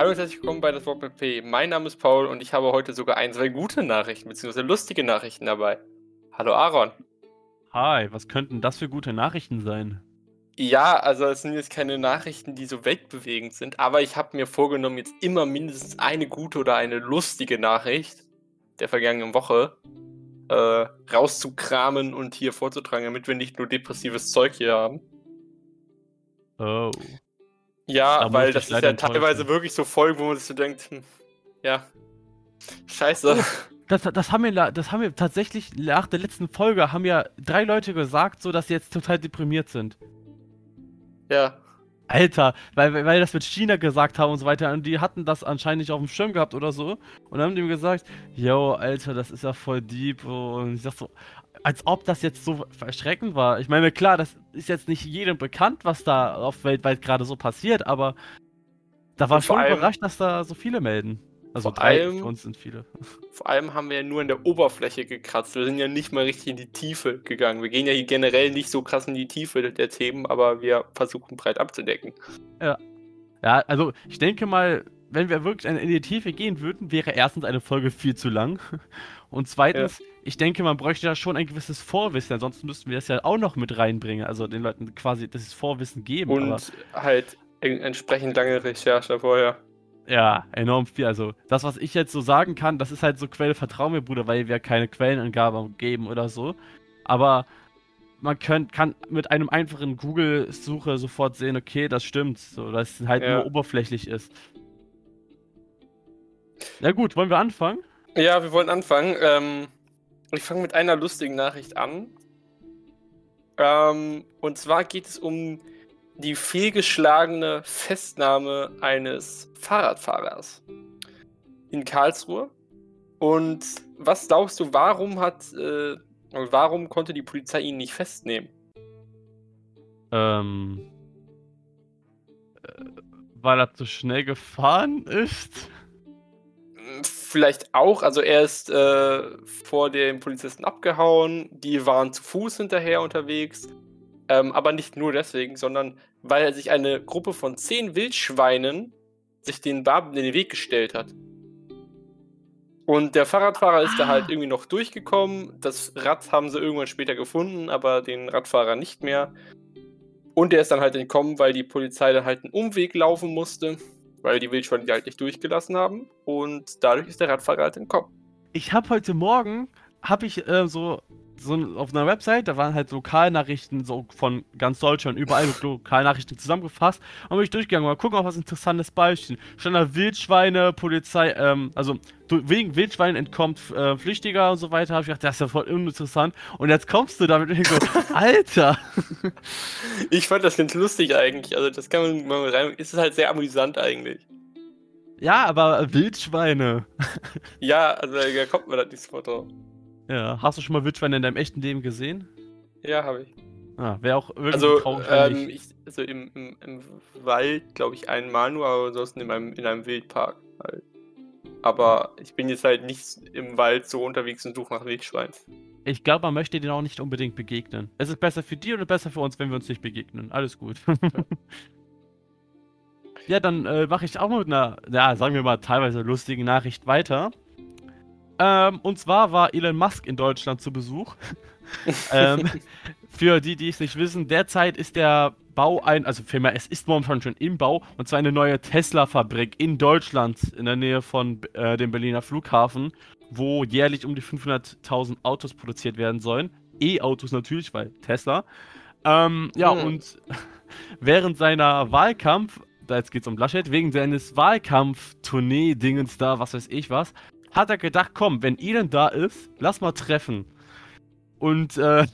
Hallo und herzlich willkommen bei das Wort mit P. Mein Name ist Paul und ich habe heute sogar ein, zwei gute Nachrichten, beziehungsweise lustige Nachrichten dabei. Hallo Aaron. Hi, was könnten das für gute Nachrichten sein? Ja, also es sind jetzt keine Nachrichten, die so weltbewegend sind, aber ich habe mir vorgenommen, jetzt immer mindestens eine gute oder eine lustige Nachricht der vergangenen Woche äh, rauszukramen und hier vorzutragen, damit wir nicht nur depressives Zeug hier haben. Oh. Ja, Da weil das ist ja teilweise wirklich so Folgen, wo man sich so denkt, hm, ja, scheiße. Das, das, haben wir, das haben wir tatsächlich nach der letzten Folge haben ja drei Leute gesagt, so dass sie jetzt total deprimiert sind. Ja, Alter, weil, weil das mit China gesagt haben und so weiter und die hatten das anscheinend nicht auf dem Schirm gehabt oder so und dann haben die mir gesagt, yo, Alter, das ist ja voll deep und ich sag so, als ob das jetzt so erschreckend war. Ich meine, klar, das ist jetzt nicht jedem bekannt, was da auf weltweit gerade so passiert, aber da war schon allem- überrascht, dass da so viele melden. Also Vor drei allem- für uns sind viele. vor allem haben wir ja nur in der Oberfläche gekratzt. Wir sind ja nicht mal richtig in die Tiefe gegangen. Wir gehen ja hier generell nicht so krass in die Tiefe der Themen, aber wir versuchen breit abzudecken. Ja, also ich denke mal, wenn wir wirklich in die Tiefe gehen würden, wäre erstens eine Folge viel zu lang. Und zweitens, ich denke, man bräuchte da schon ein gewisses Vorwissen, ansonsten müssten wir das ja auch noch mit reinbringen. Also den Leuten quasi das Vorwissen geben. Und halt en- entsprechend lange Recherche vorher. Ja, enorm viel. Also das, was ich jetzt so sagen kann, das ist halt so Quelle, vertrau mir, Bruder, weil wir keine Quellenangabe geben oder so. Aber man könnt, kann mit einem einfachen Google-Suche sofort sehen, okay, das stimmt. So, dass es halt Ja. nur oberflächlich ist. Na gut, wollen wir anfangen? Ja, wir wollen anfangen. Ähm, ich fange mit einer lustigen Nachricht an. Ähm, und zwar geht es um die fehlgeschlagene Festnahme eines Fahrradfahrers in Karlsruhe. Und was glaubst du, warum hat, äh, warum konnte die Polizei ihn nicht festnehmen? Ähm. äh, Weil er zu schnell gefahren ist? Vielleicht auch, also er ist äh, vor den Polizisten abgehauen, die waren zu Fuß hinterher unterwegs, ähm, aber nicht nur deswegen, sondern weil er sich eine Gruppe von zehn Wildschweinen sich den Barben in den Weg gestellt hat. Und der Fahrradfahrer ist da Ah. halt irgendwie noch durchgekommen. Das Rad haben sie irgendwann später gefunden, aber den Radfahrer nicht mehr. Und der ist dann halt entkommen, weil die Polizei dann halt einen Umweg laufen musste, weil die Wildschweine die halt nicht durchgelassen haben. Und dadurch ist der Radfahrer halt entkommen. Ich habe heute Morgen, habe ich äh, so, so auf einer Website, da waren halt Lokalnachrichten so von ganz Deutschland, überall so Lokalnachrichten zusammengefasst. Und bin ich durchgegangen, mal gucken, ob was interessantes Beispiel. Stand da Wildschweine, Polizei, ähm, also wegen Wildschweinen entkommt äh, Flüchtiger und so weiter. Habe ich gedacht, das ist ja voll uninteressant. Und jetzt kommst du damit und ich so, Alter! Ich fand das ganz lustig eigentlich. Also, das kann man mal rein. Es ist halt sehr amüsant eigentlich. Ja, aber Wildschweine. Ja, also da kommt man halt nicht sofort drauf. Ja, hast du schon mal Wildschweine in deinem echten Leben gesehen? Ja, habe ich. Ah, wäre auch irgendwie Also, traurig, ähm, ich, also im, im, im Wald, glaube ich, einmal nur, aber ansonsten in einem, in einem Wildpark halt. Aber ich bin jetzt halt nicht im Wald so unterwegs und suche nach Wildschweinen. Ich glaube, man möchte denen auch nicht unbedingt begegnen. Es ist besser für die oder besser für uns, wenn wir uns nicht begegnen. Alles gut. ja, dann äh, mache ich auch mit einer, ja, sagen wir mal, teilweise lustigen Nachricht weiter. Ähm, und zwar war Elon Musk in Deutschland zu Besuch. ähm, für die, die es nicht wissen, derzeit ist der Bau ein, also vielmehr, es ist momentan schon im Bau, und zwar eine neue Tesla-Fabrik in Deutschland, in der Nähe von äh, dem Berliner Flughafen, wo jährlich um die 500.000 Autos produziert werden sollen. E-Autos natürlich, weil Tesla. Ähm, ja, Hm. und während seiner Wahlkampf, da jetzt geht's um Laschet, wegen seines Wahlkampf-Tournee-Dingens da, was weiß ich was, hat er gedacht, komm, wenn Elon da ist, lass mal treffen. Und äh,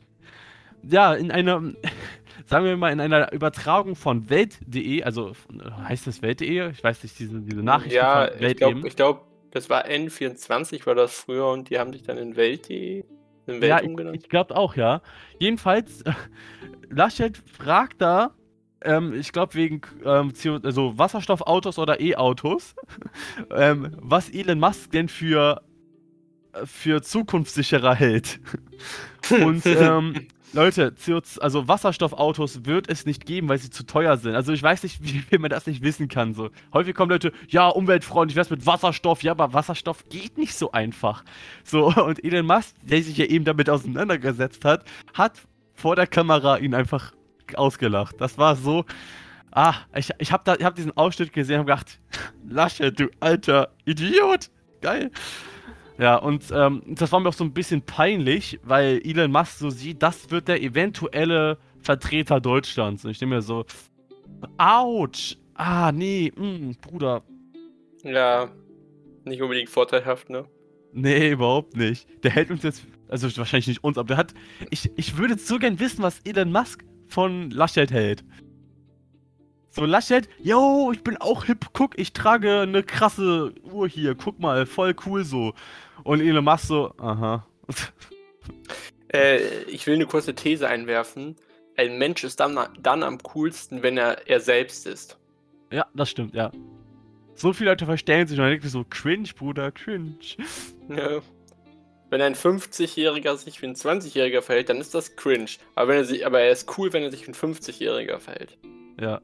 ja, in einer, sagen wir mal, in einer Übertragung von Welt.de, also heißt das Welt.de? Ich weiß nicht, diese, diese Nachrichten ja, von ich Welt glaube, ich glaub, das war N24, war das früher und die haben sich dann in Welt.de in Welt Ja, ich, ich glaube auch, ja. Jedenfalls, Laschet fragt da, ähm, ich glaube wegen ähm, CO also Wasserstoffautos oder E-Autos, ähm, was Elon Musk denn für, äh, für zukunftssicherer hält. Und ähm, Leute, CO2, also Wasserstoffautos wird es nicht geben, weil sie zu teuer sind. Also ich weiß nicht, wie viel man das nicht wissen kann. So. Häufig kommen Leute, ja, umweltfreundlich, wär's mit Wasserstoff? Ja, aber Wasserstoff geht nicht so einfach. So, und Elon Musk, der sich ja eben damit auseinandergesetzt hat, hat vor der Kamera ihn einfach ausgelacht. Das war so. Ah, ich, ich habe hab diesen Ausschnitt gesehen und gedacht, Lasche, du alter Idiot. Geil. Ja, und ähm, das war mir auch so ein bisschen peinlich, weil Elon Musk so sieht, das wird der eventuelle Vertreter Deutschlands. Und ich denke mir so, ouch, ah, nee, mh, hm, Bruder. Ja, nicht unbedingt vorteilhaft, ne? Nee, überhaupt nicht. Der hält uns jetzt, also wahrscheinlich nicht uns, aber der hat, ich, ich würde so gern wissen, was Elon Musk von Laschet hält. So, Laschet, yo, ich bin auch hip, guck, ich trage eine krasse Uhr hier, guck mal, voll cool so. Und Elon Musk so, aha. Äh, ich will eine kurze These einwerfen. Ein Mensch ist dann, dann am coolsten, wenn er er selbst ist. Ja, das stimmt, ja. So viele Leute verstellen sich und dann denkt so, cringe, Bruder, cringe. Ja. Wenn ein 50-Jähriger sich wie ein 20-Jähriger verhält, dann ist das cringe. Aber, wenn er sich, aber er ist cool, wenn er sich wie ein 50-Jähriger verhält. Ja.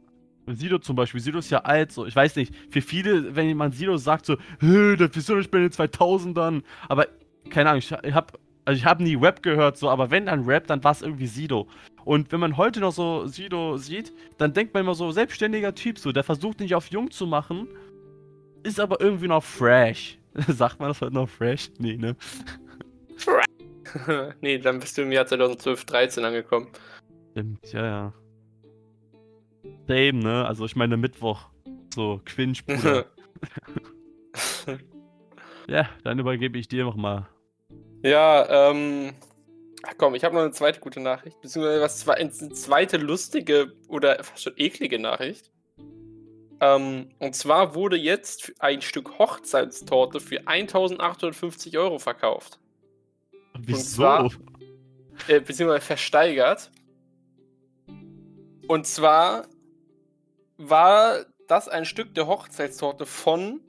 Sido zum Beispiel, Sido ist ja alt, so, ich weiß nicht, für viele, wenn jemand Sido sagt, so, das bist du nicht bei den 2000ern, aber, keine Ahnung, ich, hab, also ich habe nie Rap gehört, so, aber wenn dann Rap, dann war es irgendwie Sido. Und wenn man heute noch so Sido sieht, dann denkt man immer so, selbstständiger Typ, so, der versucht nicht auf jung zu machen, ist aber irgendwie noch fresh. Sagt man das heute noch fresh? Nee, ne? nee, dann bist du im Jahr 2012, 13 angekommen. Stimmt, ja, ja. Same, ne? Also ich meine Mittwoch. So, Quinch, Bruder. ja, dann übergebe ich dir nochmal. Ja, ähm. Ach komm, ich habe noch eine zweite gute Nachricht. Beziehungsweise was eine zweite lustige oder fast schon eklige Nachricht. Ähm, und zwar wurde jetzt ein Stück Hochzeitstorte für 1850 Euro verkauft. Wieso? Zwar, äh, beziehungsweise versteigert. Und zwar war das ein Stück der Hochzeitstorte von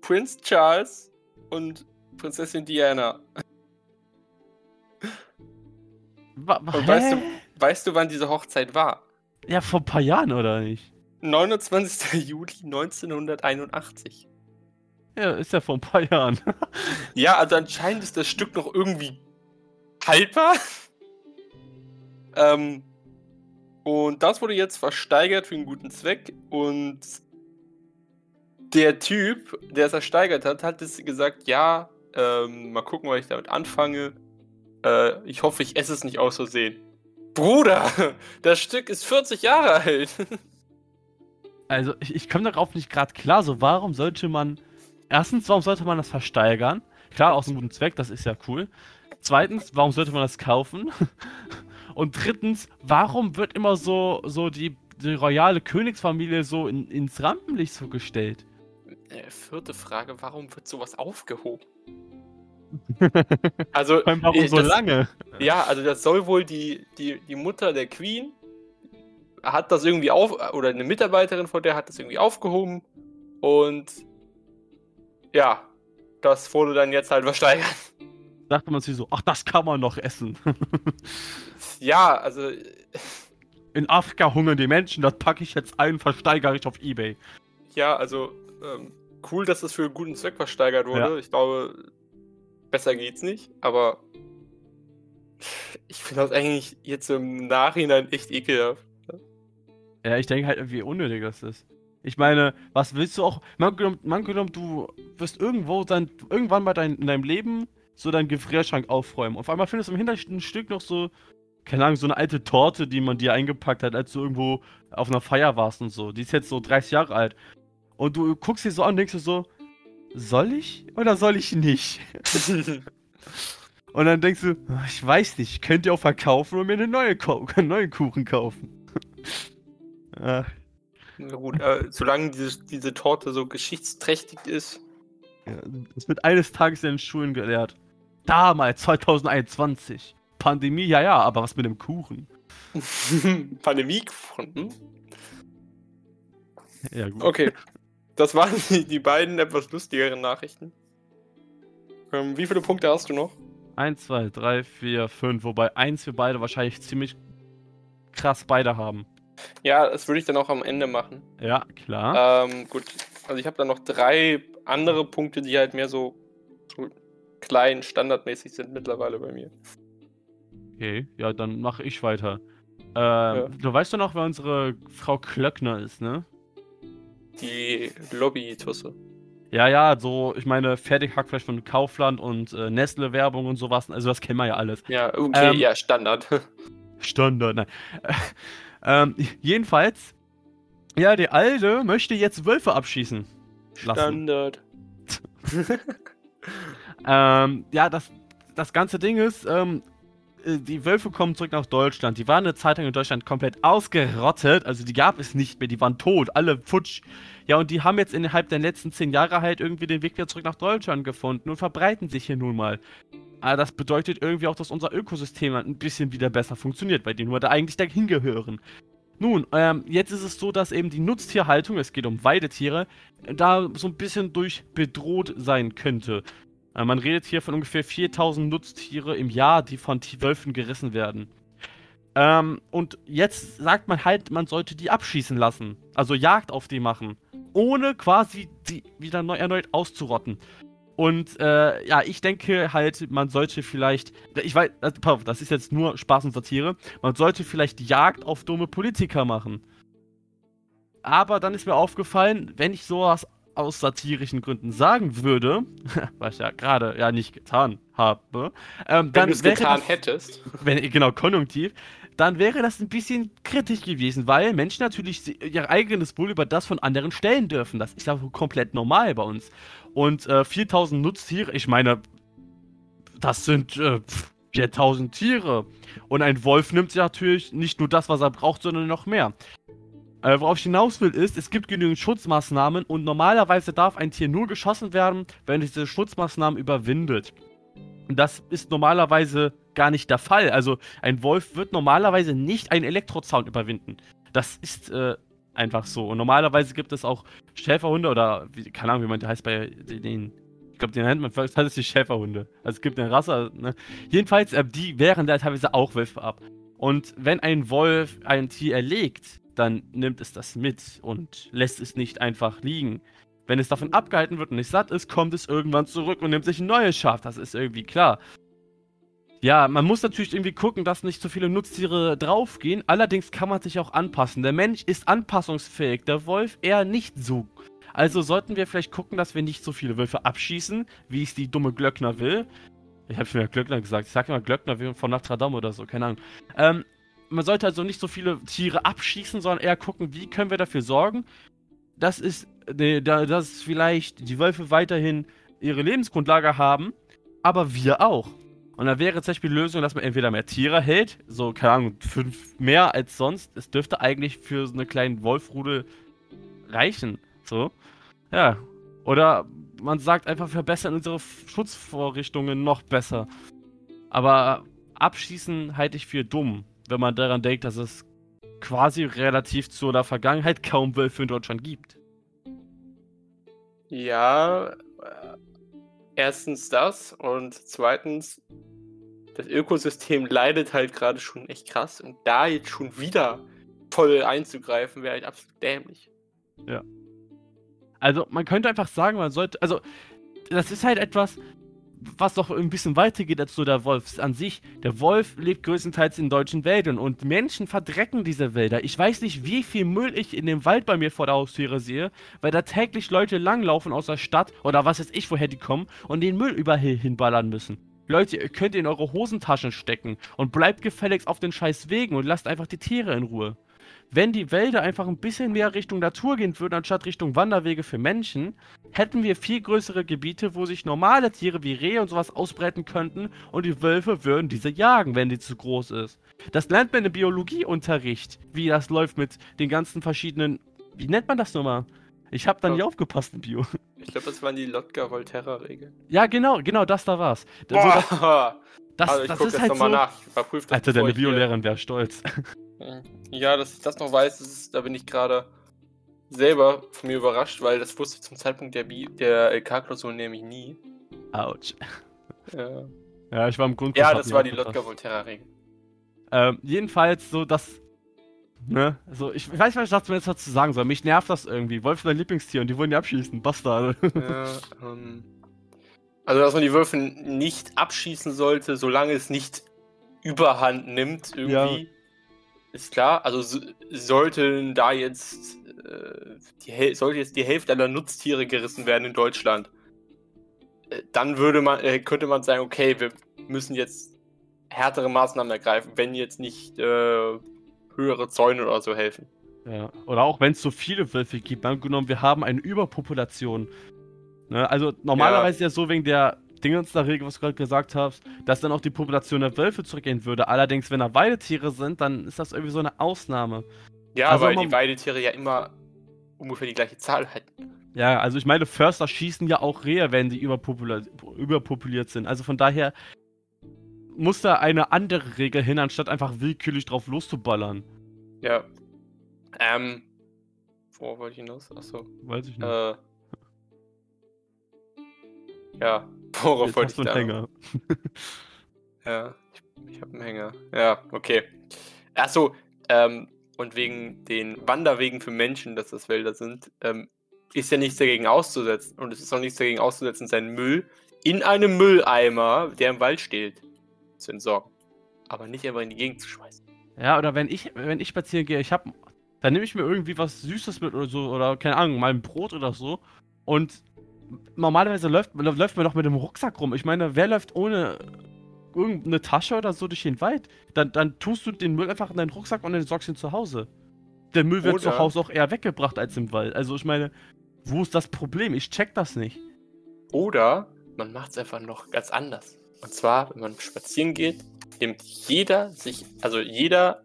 Prinz Charles und Prinzessin Diana. Wa und weißt du, weißt du, wann diese Hochzeit war? Ja, vor ein paar Jahren, oder nicht? 29. Juli 1981. Ja, ist ja vor ein paar Jahren. ja, also anscheinend ist das Stück noch irgendwie haltbar. ähm, und das wurde jetzt versteigert für einen guten Zweck. Und der Typ, der es ersteigert hat, hat es gesagt, ja, ähm, mal gucken, was ich damit anfange. Äh, ich hoffe, ich esse es nicht aus Versehen. Bruder, das Stück ist 40 Jahre alt. also, ich, ich komme darauf nicht gerade klar. So, warum sollte man. Erstens, warum sollte man das versteigern? Klar, aus einem guten Zweck, das ist ja cool. Zweitens, warum sollte man das kaufen? Und drittens, warum wird immer so, so die, die royale Königsfamilie so in, ins Rampenlicht so gestellt? Äh, vierte Frage, warum wird sowas aufgehoben? also, warum äh, so das, lange? Ja, also das soll wohl die, die, die Mutter der Queen hat das irgendwie auf, oder eine Mitarbeiterin von der hat das irgendwie aufgehoben und ja, das wurde dann jetzt halt versteigert dachte man sich so, ach, das kann man noch essen. ja, also. In Afrika hungern die Menschen, das packe ich jetzt ein, versteigere ich auf Ebay. Ja, also ähm, cool, dass das für einen guten Zweck versteigert wurde. Ja. Ich glaube, besser geht's nicht, aber ich finde das eigentlich jetzt im Nachhinein echt ekelhaft. Ja, ich denke halt, wie unnötig das ist. Ich meine, was willst du auch? Man genommen, du wirst irgendwo dann irgendwann mal dein, in deinem Leben so deinen Gefrierschrank aufräumen. Auf einmal findest du im hintersten Stück noch so, keine Ahnung, so eine alte Torte, die man dir eingepackt hat, als du irgendwo auf einer Feier warst und so. Die ist jetzt so 30 Jahre alt. Und du guckst sie so an und denkst dir so, soll ich oder soll ich nicht? und dann denkst du, ich weiß nicht, könnt ihr auch verkaufen und mir eine neue Ko einen neuen Kuchen kaufen. ah. Na gut, äh, solange diese, diese Torte so geschichtsträchtig ist. Ja, es wird eines Tages in den Schulen gelehrt. Damals, 2021. Pandemie, ja, ja, aber was mit dem Kuchen? Pandemiekuchen? Hm? Ja, gut. Okay. Das waren die, die beiden etwas lustigeren Nachrichten. Ähm, wie viele Punkte hast du noch? 1, 2, 3, 4, 5. Wobei 1 wir beide wahrscheinlich ziemlich krass beide haben. Ja, das würde ich dann auch am Ende machen. Ja, klar. Ähm, gut, also ich habe dann noch drei andere Punkte, die halt mehr so, so klein, standardmäßig sind mittlerweile bei mir. Okay, ja, dann mache ich weiter. Ähm, ja. Du weißt doch noch, wer unsere Frau Klöckner ist, ne? Die Lobby-Tusse. Ja, ja, so, ich meine, Fertighackfleisch von Kaufland und äh, Nestle-Werbung und sowas, also das kennen wir ja alles. Ja, okay, ähm, ja, Standard. Standard, nein. ähm, jedenfalls, ja, die Alte möchte jetzt Wölfe abschießen. Lassen. Standard. ähm, ja, das, das ganze Ding ist, ähm, äh, die Wölfe kommen zurück nach Deutschland. Die waren eine Zeit lang in Deutschland komplett ausgerottet. Also die gab es nicht mehr. Die waren tot. Alle futsch. Ja, und die haben jetzt innerhalb der letzten zehn Jahre halt irgendwie den Weg wieder zurück nach Deutschland gefunden und verbreiten sich hier nun mal. Aber das bedeutet irgendwie auch, dass unser Ökosystem ein bisschen wieder besser funktioniert, bei denen wir da eigentlich dahin gehören. Nun, ähm, jetzt ist es so, dass eben die Nutztierhaltung, es geht um Weidetiere, da so ein bisschen durch bedroht sein könnte. Äh, man redet hier von ungefähr 4000 Nutztiere im Jahr, die von Wölfen gerissen werden. Ähm, und jetzt sagt man halt, man sollte die abschießen lassen. Also Jagd auf die machen. Ohne quasi die wieder neu, erneut auszurotten. Und äh, ja, ich denke halt, man sollte vielleicht, ich weiß, also, das ist jetzt nur Spaß und Satire, man sollte vielleicht Jagd auf dumme Politiker machen. Aber dann ist mir aufgefallen, wenn ich sowas aus satirischen Gründen sagen würde, was ich ja gerade ja nicht getan habe, ähm, dann wenn du es getan das, hättest, wenn genau konjunktiv, dann wäre das ein bisschen kritisch gewesen, weil Menschen natürlich ihr eigenes Wohl über das von anderen stellen dürfen. Das ist ja komplett normal bei uns. Und äh, 4000 Nutztiere, ich meine, das sind äh, 4000 Tiere. Und ein Wolf nimmt ja natürlich nicht nur das, was er braucht, sondern noch mehr. Äh, worauf ich hinaus will, ist, es gibt genügend Schutzmaßnahmen und normalerweise darf ein Tier nur geschossen werden, wenn es diese Schutzmaßnahmen überwindet. Und das ist normalerweise gar nicht der Fall. Also ein Wolf wird normalerweise nicht einen Elektrozaun überwinden. Das ist äh, einfach so. Und normalerweise gibt es auch Schäferhunde oder, wie, keine Ahnung, wie man der heißt bei den. Ich glaube, den nennt man, das heißt die Schäferhunde. Also es gibt eine Rasse, ne? Jedenfalls, äh, die wehren da teilweise auch Wölfe ab. Und wenn ein Wolf ein Tier erlegt, dann nimmt es das mit und lässt es nicht einfach liegen. Wenn es davon abgehalten wird und nicht satt ist, kommt es irgendwann zurück und nimmt sich ein neues Schaf. Das ist irgendwie klar. Ja, man muss natürlich irgendwie gucken, dass nicht so viele Nutztiere draufgehen. Allerdings kann man sich auch anpassen. Der Mensch ist anpassungsfähig, der Wolf eher nicht so. Also sollten wir vielleicht gucken, dass wir nicht so viele Wölfe abschießen, wie es die dumme Glöckner will. Ich habe schon ja Glöckner gesagt. Ich sage immer Glöckner von Notre Dame oder so, keine Ahnung. Ähm, man sollte also nicht so viele Tiere abschießen, sondern eher gucken, wie können wir dafür sorgen, dass, es, ne, dass vielleicht die Wölfe weiterhin ihre Lebensgrundlage haben, aber wir auch. Und da wäre zum Beispiel die Lösung, dass man entweder mehr Tiere hält, so, keine Ahnung, fünf mehr als sonst. Es dürfte eigentlich für so eine kleine Wolfrudel reichen. So. Ja. Oder man sagt einfach, verbessern unsere Schutzvorrichtungen noch besser. Aber abschießen halte ich für dumm wenn man daran denkt, dass es quasi relativ zu der Vergangenheit kaum Wölfe in Deutschland gibt. Ja, äh, erstens das und zweitens, das Ökosystem leidet halt gerade schon echt krass und da jetzt schon wieder voll einzugreifen, wäre halt absolut dämlich. Ja. Also man könnte einfach sagen, man sollte, also das ist halt etwas, was doch ein bisschen weiter geht als so der Wolf an sich. Der Wolf lebt größtenteils in deutschen Wäldern und Menschen verdrecken diese Wälder. Ich weiß nicht, wie viel Müll ich in dem Wald bei mir vor der Haustüre sehe, weil da täglich Leute langlaufen aus der Stadt oder was weiß ich, woher die kommen und den Müll überall hinballern müssen. Leute, ihr könnt in eure Hosentaschen stecken und bleibt gefälligst auf den scheiß Wegen und lasst einfach die Tiere in Ruhe wenn die Wälder einfach ein bisschen mehr Richtung Natur gehen würden, anstatt Richtung Wanderwege für Menschen, hätten wir viel größere Gebiete, wo sich normale Tiere wie Rehe und sowas ausbreiten könnten und die Wölfe würden diese jagen, wenn die zu groß ist. Das lernt man im Biologieunterricht, wie das läuft mit den ganzen verschiedenen. Wie nennt man das nochmal? Ich habe da nicht aufgepasst in Bio. Ich glaube, das waren die Lotka-Volterra-Regeln. Ja, genau, genau, das da war's. Boah. So, das, das, also ich das ist halt nochmal so, nach. Ich überprüfe das. Alter, deine Biolehrerin wäre stolz. Ja, dass ich das noch weiß, ist, da bin ich gerade selber von mir überrascht, weil das wusste ich zum Zeitpunkt der, der LK-Klausur nämlich nie. Autsch. Ja. Ja, ich war im Grund. Ja, das war die Lotka Volterra-Regel. Ähm, jedenfalls so, dass. Ne, so, ich, ich weiß nicht, was ich jetzt dazu sagen soll. Mich nervt das irgendwie. Wolf ist mein Lieblingstier und die wollen die abschießen. Bastard. Ja, ähm. Also, dass man die Wölfe nicht abschießen sollte, solange es nicht überhand nimmt, irgendwie. Ist klar. Also, so, sollten da jetzt. Äh, die, sollte jetzt die Hälfte aller Nutztiere gerissen werden in Deutschland, äh, dann würde man, äh, könnte man sagen, okay, wir müssen jetzt härtere Maßnahmen ergreifen, wenn jetzt nicht äh, höhere Zäune oder so helfen. Ja, oder auch wenn es so viele Wölfe gibt. Angenommen, wir haben eine Überpopulation Ne? Also normalerweise ja. ja so wegen der Dingens der Regel, was du gerade gesagt hast, dass dann auch die Population der Wölfe zurückgehen würde. Allerdings, wenn da Weidetiere sind, dann ist das irgendwie so eine Ausnahme. Ja, also weil die Weidetiere ja immer ungefähr die gleiche Zahl hätten. Ja, also ich meine, Förster schießen ja auch Rehe, wenn die überpopuliert sind. Also von daher muss da eine andere Regel hin, anstatt einfach willkürlich drauf loszuballern. Ja. Ähm. Wo wollte ich hinaus? Achso. Weiß ich nicht. Äh, ja, worauf wollte ich da? Hänger. ja, ich, ich habe einen Hänger. Ja, okay. Achso, ähm, und wegen den Wanderwegen für Menschen, dass das Wälder sind, ähm, ist ja nichts dagegen auszusetzen. Und es ist auch nichts dagegen auszusetzen, seinen Müll in einem Mülleimer, der im Wald steht, zu entsorgen. Aber nicht einfach in die Gegend zu schmeißen. Ja, oder wenn ich, wenn ich spazieren gehe, ich hab, dann nehme ich mir irgendwie was Süßes mit oder so, oder keine Ahnung, mal ein Brot oder so. Und normalerweise läuft, läuft man doch mit dem Rucksack rum. Ich meine, wer läuft ohne irgendeine Tasche oder so durch den Wald? Dann, dann tust du den Müll einfach in deinen Rucksack und dann sorgst ihn zu Hause. Der Müll wird oder zu Hause auch eher weggebracht als im Wald. Also ich meine, wo ist das Problem? Ich check das nicht. Oder man macht es einfach noch ganz anders. Und zwar, wenn man spazieren geht, nimmt jeder sich, also jeder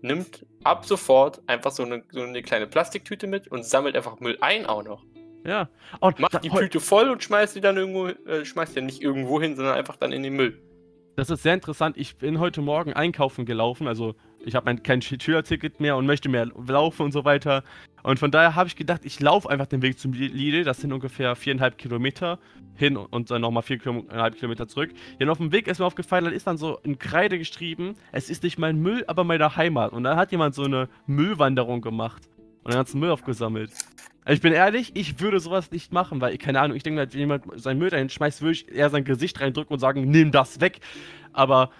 nimmt ab sofort einfach so eine, so eine kleine Plastiktüte mit und sammelt einfach Müll ein auch noch. Ja. Und Macht die Tüte voll und schmeißt die dann irgendwo, äh, schmeißt ja nicht irgendwo hin, sondern einfach dann in den Müll. Das ist sehr interessant. Ich bin heute Morgen einkaufen gelaufen. Also, ich habe kein Schülerticket mehr und möchte mehr laufen und so weiter. Und von daher habe ich gedacht, ich laufe einfach den Weg zum Lidl. Das sind ungefähr viereinhalb Kilometer hin und dann nochmal viereinhalb Kilometer zurück. Ja, auf dem Weg ist mir aufgefallen, da ist dann so in Kreide geschrieben: Es ist nicht mein Müll, aber meine Heimat. Und dann hat jemand so eine Müllwanderung gemacht und den ganzen Müll aufgesammelt. Also ich bin ehrlich, ich würde sowas nicht machen, weil, keine Ahnung, ich denke, wenn jemand sein Müll dahin schmeißt, würde ich eher sein Gesicht reindrücken und sagen, nimm das weg. Aber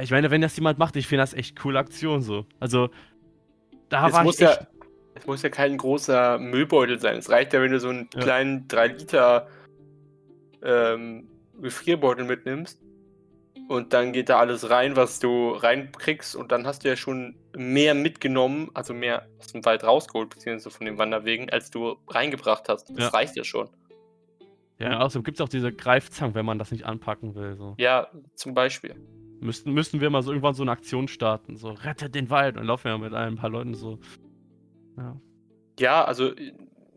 ich meine, wenn das jemand macht, ich finde das echt coole Aktion so. Also, da es war muss ich ja, Es muss ja kein großer Müllbeutel sein. Es reicht ja, wenn du so einen ja. kleinen 3 Liter ähm, Gefrierbeutel mitnimmst und dann geht da alles rein, was du reinkriegst. Und dann hast du ja schon mehr mitgenommen, also mehr aus dem Wald rausgeholt, beziehungsweise von den Wanderwegen, als du reingebracht hast. Das ja. reicht ja schon. Ja, außerdem gibt es auch diese Greifzangen, wenn man das nicht anpacken will. So. Ja, zum Beispiel. Müssten, müssten wir mal so irgendwann so eine Aktion starten. So, rettet den Wald. Und laufen wir mit ein paar Leuten so. Ja, ja also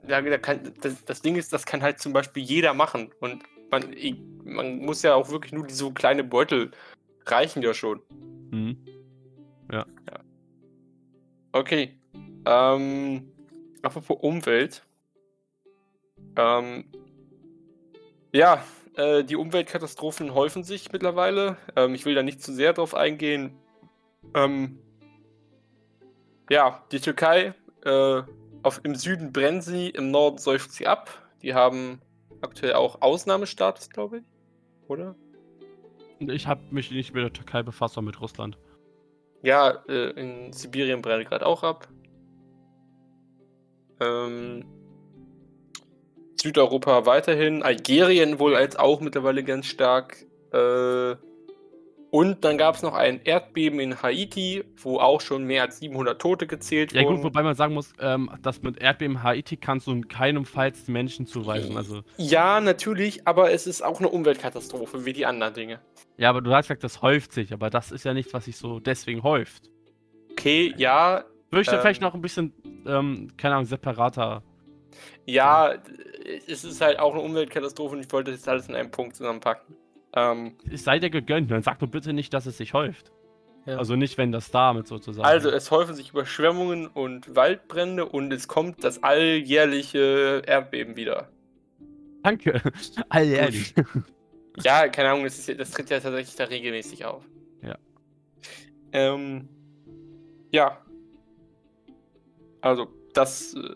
ja, kann, das, das Ding ist, das kann halt zum Beispiel jeder machen. Und man, man muss ja auch wirklich nur diese kleine Beutel reichen ja schon. Mhm. Ja. ja. Okay. Ähm, apropos Umwelt. Ähm, ja, äh, die Umweltkatastrophen häufen sich mittlerweile. Ähm, ich will da nicht zu sehr drauf eingehen. Ähm, ja, die Türkei, äh, auf, im Süden brennt sie, im Norden säuft sie ab. Die haben aktuell auch Ausnahmestatus, glaube ich. Oder? Ich habe mich nicht mit der Türkei befasst, sondern mit Russland. Ja, äh, in Sibirien brennt gerade auch ab. Ähm, Südeuropa weiterhin. Algerien wohl als auch mittlerweile ganz stark. Äh, und dann gab es noch ein Erdbeben in Haiti, wo auch schon mehr als 700 Tote gezählt ja, wurden. Ja gut, wobei man sagen muss, ähm, dass mit Erdbeben in Haiti kannst du in keinem Fall Menschen zuweisen. Also ja, natürlich, aber es ist auch eine Umweltkatastrophe, wie die anderen Dinge. Ja, aber du hast gesagt, das häuft sich, aber das ist ja nichts, was sich so deswegen häuft. Okay, ja. Würde ich ähm, vielleicht noch ein bisschen, ähm, keine Ahnung, separater. Ja, es ist halt auch eine Umweltkatastrophe und ich wollte das alles in einem Punkt zusammenpacken. Ähm, es sei dir gegönnt, dann sag doch bitte nicht, dass es sich häuft. Ja. Also nicht, wenn das damit sozusagen. Also es häufen sich Überschwemmungen und Waldbrände und es kommt das alljährliche Erdbeben wieder. Danke. Alljährlich. Ja, keine Ahnung, das, ist, das tritt ja tatsächlich da regelmäßig auf. Ja. Ähm, ja. Also, das äh,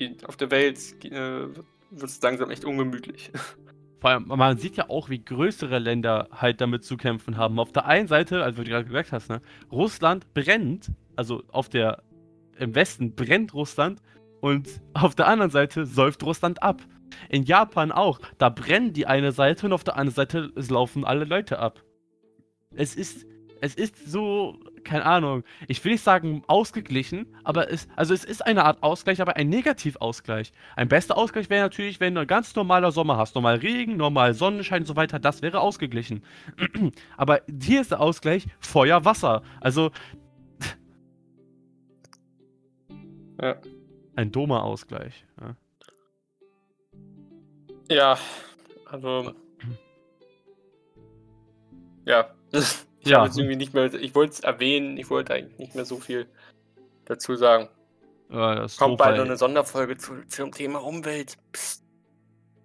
die, auf der Welt äh, wird es langsam echt ungemütlich. Vor allem, man sieht ja auch, wie größere Länder halt damit zu kämpfen haben. Auf der einen Seite, also wie du gerade gesagt hast, ne, Russland brennt, also auf der im Westen brennt Russland und auf der anderen Seite säuft Russland ab. In Japan auch. Da brennen die eine Seite und auf der anderen Seite laufen alle Leute ab. Es ist, es ist so, keine Ahnung. Ich will nicht sagen ausgeglichen, aber es, also es ist eine Art Ausgleich, aber ein Negativausgleich. Ein bester Ausgleich wäre natürlich, wenn du ein ganz normaler Sommer hast. Normal Regen, normal Sonnenschein und so weiter. Das wäre ausgeglichen. aber hier ist der Ausgleich Feuer, Wasser. Also. Ja. Ein dummer Ausgleich. Ja. Ja, also. Ja. Ich Ja. irgendwie nicht mehr. Ich wollte es erwähnen, ich wollte eigentlich nicht mehr so viel dazu sagen. Ja, Kommt bald noch eine Sonderfolge zu, zum Thema Umwelt. Psst.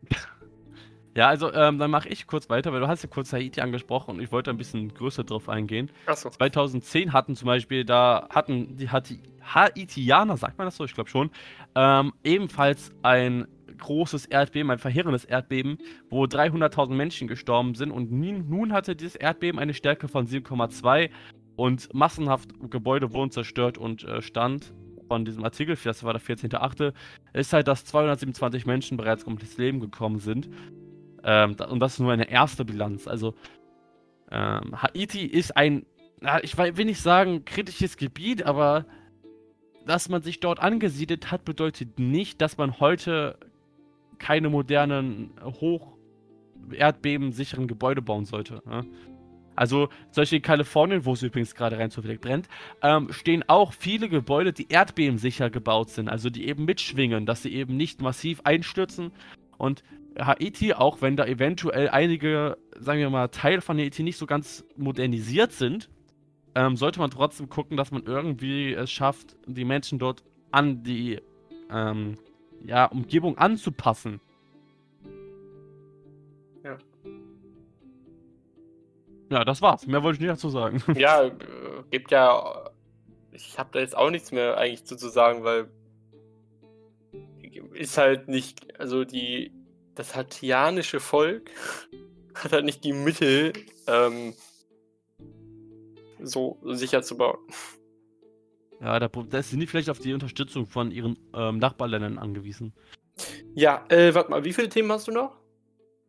Ja, also ähm, dann mache ich kurz weiter, weil du hast ja kurz Haiti angesprochen und ich wollte ein bisschen größer drauf eingehen. Achso. 2010 hatten zum Beispiel, da hatten die Haitianer, sagt man das so, ich glaube schon, ähm, ebenfalls ein großes Erdbeben, ein verheerendes Erdbeben, wo 300.000 Menschen gestorben sind und nun, hatte dieses Erdbeben eine Stärke von 7,2 und massenhaft Gebäude wurden zerstört und äh, stand von diesem Artikel, das war der 14.8., ist halt, dass 227 Menschen bereits um das Leben gekommen sind. Ähm, und das ist nur eine erste Bilanz. Also ähm, Haiti ist ein, ich will nicht sagen kritisches Gebiet, aber dass man sich dort angesiedelt hat, bedeutet nicht, dass man heute keine modernen, hoch erdbebensicheren Gebäude bauen sollte. Ne? Also, solche in Kalifornien, wo es übrigens gerade rein zufällig brennt, ähm, stehen auch viele Gebäude, die erdbebensicher gebaut sind, also die eben mitschwingen, dass sie eben nicht massiv einstürzen. Und Haiti, auch wenn da eventuell einige, sagen wir mal, Teile von Haiti nicht so ganz modernisiert sind, ähm, sollte man trotzdem gucken, dass man irgendwie es schafft, die Menschen dort an die ähm, ja, Umgebung anzupassen. Ja. Ja, das war's. Mehr wollte ich nicht dazu sagen. Ja, äh, gibt ja. Ich habe da jetzt auch nichts mehr eigentlich zu, zu sagen, weil ist halt nicht, also die das haitianische Volk hat halt nicht die Mittel, ähm, so sicher zu bauen. Ja, da, da sind die vielleicht auf die Unterstützung von ihren ähm, Nachbarländern angewiesen. Ja, äh, warte mal, wie viele Themen hast du noch?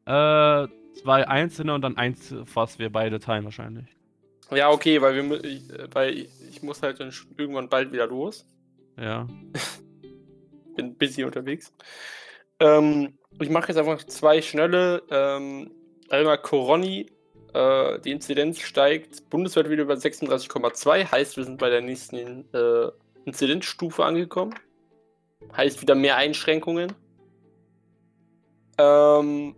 Äh, zwei einzelne und dann eins, was wir beide teilen wahrscheinlich. Ja, okay, weil wir ich, äh, weil ich, muss halt dann irgendwann bald wieder los. Ja. Bin busy unterwegs. Ähm, ich mache jetzt einfach zwei schnelle. Ähm, einmal Coroni. Äh, die Inzidenz steigt bundesweit wieder über 36,2. Heißt, wir sind bei der nächsten äh, Inzidenzstufe angekommen. Heißt wieder mehr Einschränkungen. Ähm,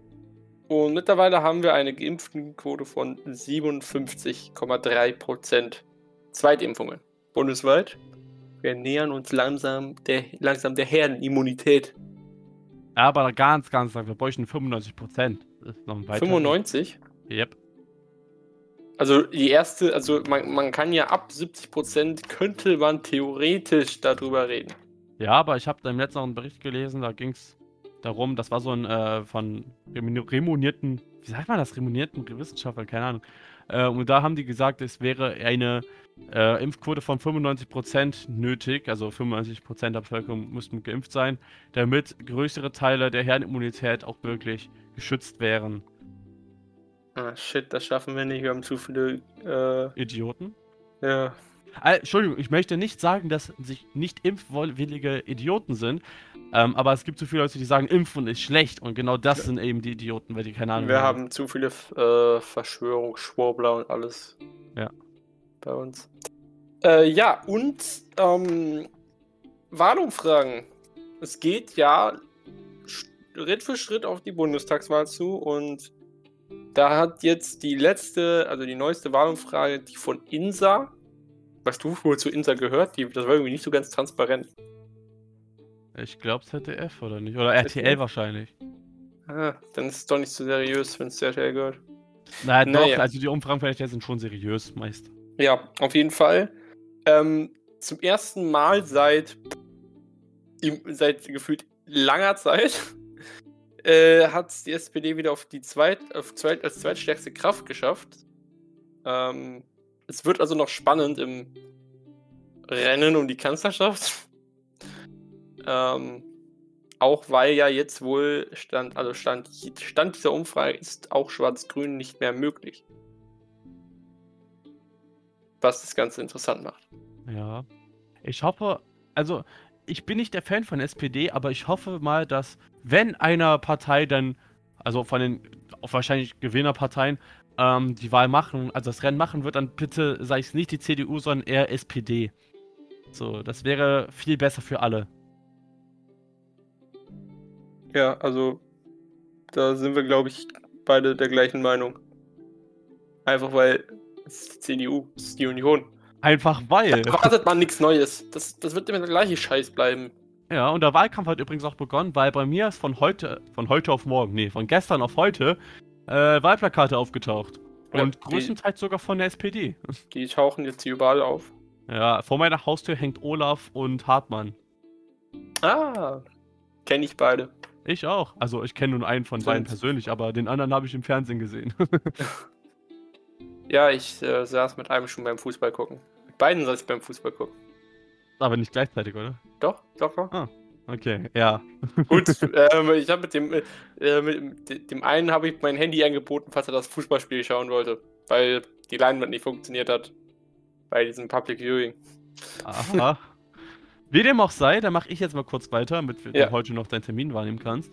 und mittlerweile haben wir eine Geimpftenquote von 57,3%. Zweitimpfungen bundesweit. Wir nähern uns langsam der, langsam der Herdenimmunität. Ja, aber ganz, ganz lang. Wir bräuchten 95 Prozent. Das ist noch ein weiter. 95? Yep. Also die erste, also man, man kann ja ab 70% könnte man theoretisch darüber reden. Ja, aber ich habe da im letzten einen Bericht gelesen, da ging es darum, das war so ein äh, von remu- remunierten, wie sagt man das, remunierten Wissenschaftlern, keine Ahnung. Äh, und da haben die gesagt, es wäre eine äh, Impfquote von 95% nötig, also 95% der Bevölkerung müssten geimpft sein, damit größere Teile der Herdenimmunität auch wirklich geschützt wären. Ah, shit, das schaffen wir nicht. Wir haben zu viele. Äh, Idioten? ja. Äh, Entschuldigung, ich möchte nicht sagen, dass sich nicht impfwillige Idioten sind, ähm, aber es gibt zu viele Leute, die sagen, Impfen ist schlecht und genau das sind eben die Idioten, weil die keine Ahnung Wir haben zu viele äh, Verschwörungsschwurbler und alles. Ja. Bei uns. Äh, ja, und ähm, Wahlumfragen. Es geht ja Schritt für Schritt auf die Bundestagswahl zu und da hat jetzt die letzte, also die neueste Wahlumfrage, die von INSA, weißt du, wohl zu INSA gehört? Die, das war irgendwie nicht so ganz transparent. Ich glaube ZDF oder nicht? Oder RTL ZDF? wahrscheinlich. Ah, dann ist es doch nicht so seriös, wenn es RTL gehört. Na Naja. doch, also die Umfragen vielleicht sind schon seriös meist. Ja, auf jeden Fall. Ähm, zum ersten Mal seit, seit gefühlt langer Zeit äh, hat es die SPD wieder auf die zweit, auf zweit, als zweitstärkste Kraft geschafft. Ähm, es wird also noch spannend im Rennen um die Kanzlerschaft. Ähm, auch weil ja jetzt wohl Stand, also Stand, Stand dieser Umfrage ist auch Schwarz-Grün nicht mehr möglich. Was das Ganze interessant macht. Ja. Ich hoffe, also ich bin nicht der Fan von SPD, aber ich hoffe mal, dass wenn einer Partei dann, also von den wahrscheinlich Gewinnerparteien, ähm, die Wahl machen, also das Rennen machen wird, dann bitte sei es nicht die CDU, sondern eher SPD. So, das wäre viel besser für alle. Ja, also da sind wir, glaube ich, beide der gleichen Meinung. Einfach weil es ist die CDU, es ist die Union. Einfach weil. Da erwartet man nichts Neues. Das, das wird immer der gleiche Scheiß bleiben. Ja, und der Wahlkampf hat übrigens auch begonnen, weil bei mir ist von heute, von heute auf morgen, nee, von gestern auf heute, äh, Wahlplakate aufgetaucht. Ja, Und die- größtenteils sogar von der SPD. Die tauchen jetzt hier überall auf. Ja, vor meiner Haustür hängt Olaf und Hartmann. Ah, kenne ich beide. Ich auch. Also ich kenne nur einen von beiden persönlich, aber den anderen habe ich im Fernsehen gesehen. Ja, ich äh, saß mit einem schon beim Fußball gucken. Mit beiden saß ich beim Fußball gucken. Aber nicht gleichzeitig, oder? Doch, doch, doch. Okay, ja. Gut, ähm, ich habe mit dem, äh, mit dem einen habe ich mein Handy angeboten, falls er das Fußballspiel schauen wollte, weil die Leinwand nicht funktioniert hat bei diesem Public Viewing. Aha. Wie dem auch sei, da mache ich jetzt mal kurz weiter, damit du Ja. heute noch deinen Termin wahrnehmen kannst.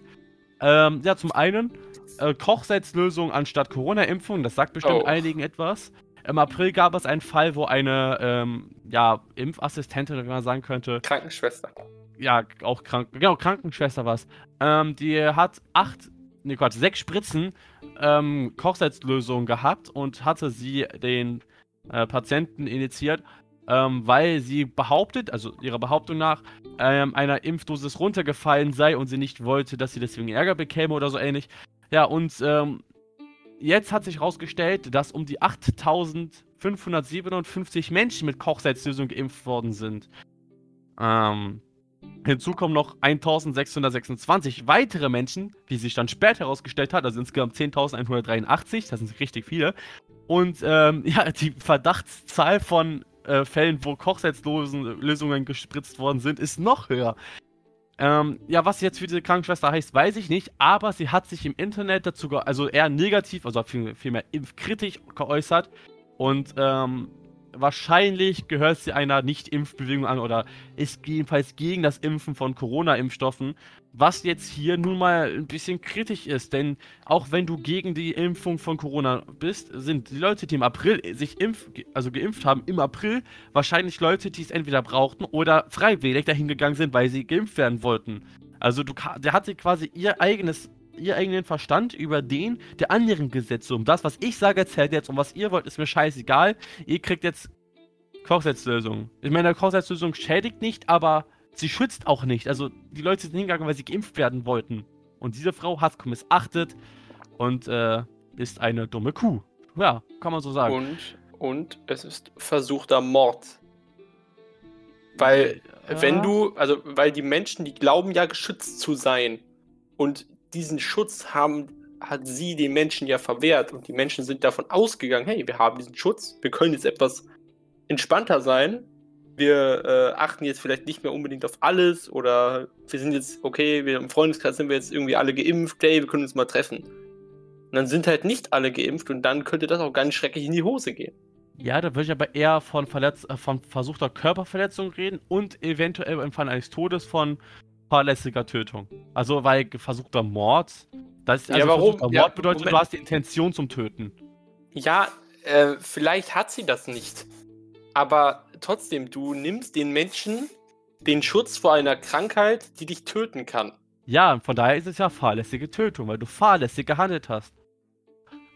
Ähm, ja, zum einen äh, Kochsalzlösung anstatt Corona-Impfung, das sagt bestimmt Oh. einigen etwas. Im April gab es einen Fall, wo eine ähm, ja, Impfassistentin, wie man sagen könnte, Krankenschwester. ja, auch krank, genau, Krankenschwester war es. Ähm, die hat acht, nee Gott, sechs Spritzen ähm, Kochsalzlösung gehabt und hatte sie den äh, Patienten initiiert, ähm, weil sie behauptet, also ihrer Behauptung nach, ähm, einer Impfdosis runtergefallen sei und sie nicht wollte, dass sie deswegen Ärger bekäme oder so ähnlich. Ja, und ähm, jetzt hat sich herausgestellt, dass um die 8557 Menschen mit Kochsalzlösung geimpft worden sind. Ähm, Hinzu kommen noch 1626 weitere Menschen, wie sich dann später herausgestellt hat, also insgesamt 10.183, das sind richtig viele. Und ähm, ja, die Verdachtszahl von äh, Fällen, wo Kochsalzlösungen gespritzt worden sind, ist noch höher. Ähm, ja, was jetzt für diese Krankenschwester heißt, weiß ich nicht, aber sie hat sich im Internet dazu, also eher negativ, also viel, vielmehr impfkritisch geäußert. Und ähm, wahrscheinlich gehört sie einer Nicht-Impfbewegung an oder ist jedenfalls gegen das Impfen von Corona-Impfstoffen, was jetzt hier nun mal ein bisschen kritisch ist, denn auch wenn du gegen die Impfung von Corona bist, sind die Leute, die im April sich impf also geimpft haben, im April wahrscheinlich Leute, die es entweder brauchten oder freiwillig dahin gegangen sind, weil sie geimpft werden wollten. Also du, der hatte quasi ihr eigenes ihr eigenen Verstand über den der anderen Gesetze. Um das, was ich sage, zählt jetzt. Und was ihr wollt, ist mir scheißegal. Ihr kriegt jetzt Kochsalzlösung. Ich meine, Kochsalzlösung schädigt nicht, aber sie schützt auch nicht. Also die Leute sind hingegangen, weil sie geimpft werden wollten. Und diese Frau hat es missachtet und äh, ist eine dumme Kuh. Ja, kann man so sagen. Und, und es ist versuchter Mord. Weil, Ja. wenn du, also, weil die Menschen, die glauben ja geschützt zu sein. Und diesen Schutz haben, hat sie den Menschen ja verwehrt. Und die Menschen sind davon ausgegangen, hey, wir haben diesen Schutz, wir können jetzt etwas entspannter sein. Wir äh, achten jetzt vielleicht nicht mehr unbedingt auf alles oder wir sind jetzt, okay, wir im Freundeskreis sind wir jetzt irgendwie alle geimpft, hey, wir können uns mal treffen. Und dann sind halt nicht alle geimpft und dann könnte das auch ganz schrecklich in die Hose gehen. Ja, da würde ich aber eher von, Verletz äh, von versuchter Körperverletzung reden und eventuell im Fall eines Todes von fahrlässiger Tötung. Also, weil versuchter Mord, das Ja, also warum? versuchter Mord Ja, bedeutet, Moment. du hast die Intention zum Töten. Ja, äh, vielleicht hat sie das nicht. Aber trotzdem, du nimmst den Menschen den Schutz vor einer Krankheit, die dich töten kann. Ja, von daher ist es ja fahrlässige Tötung, weil du fahrlässig gehandelt hast.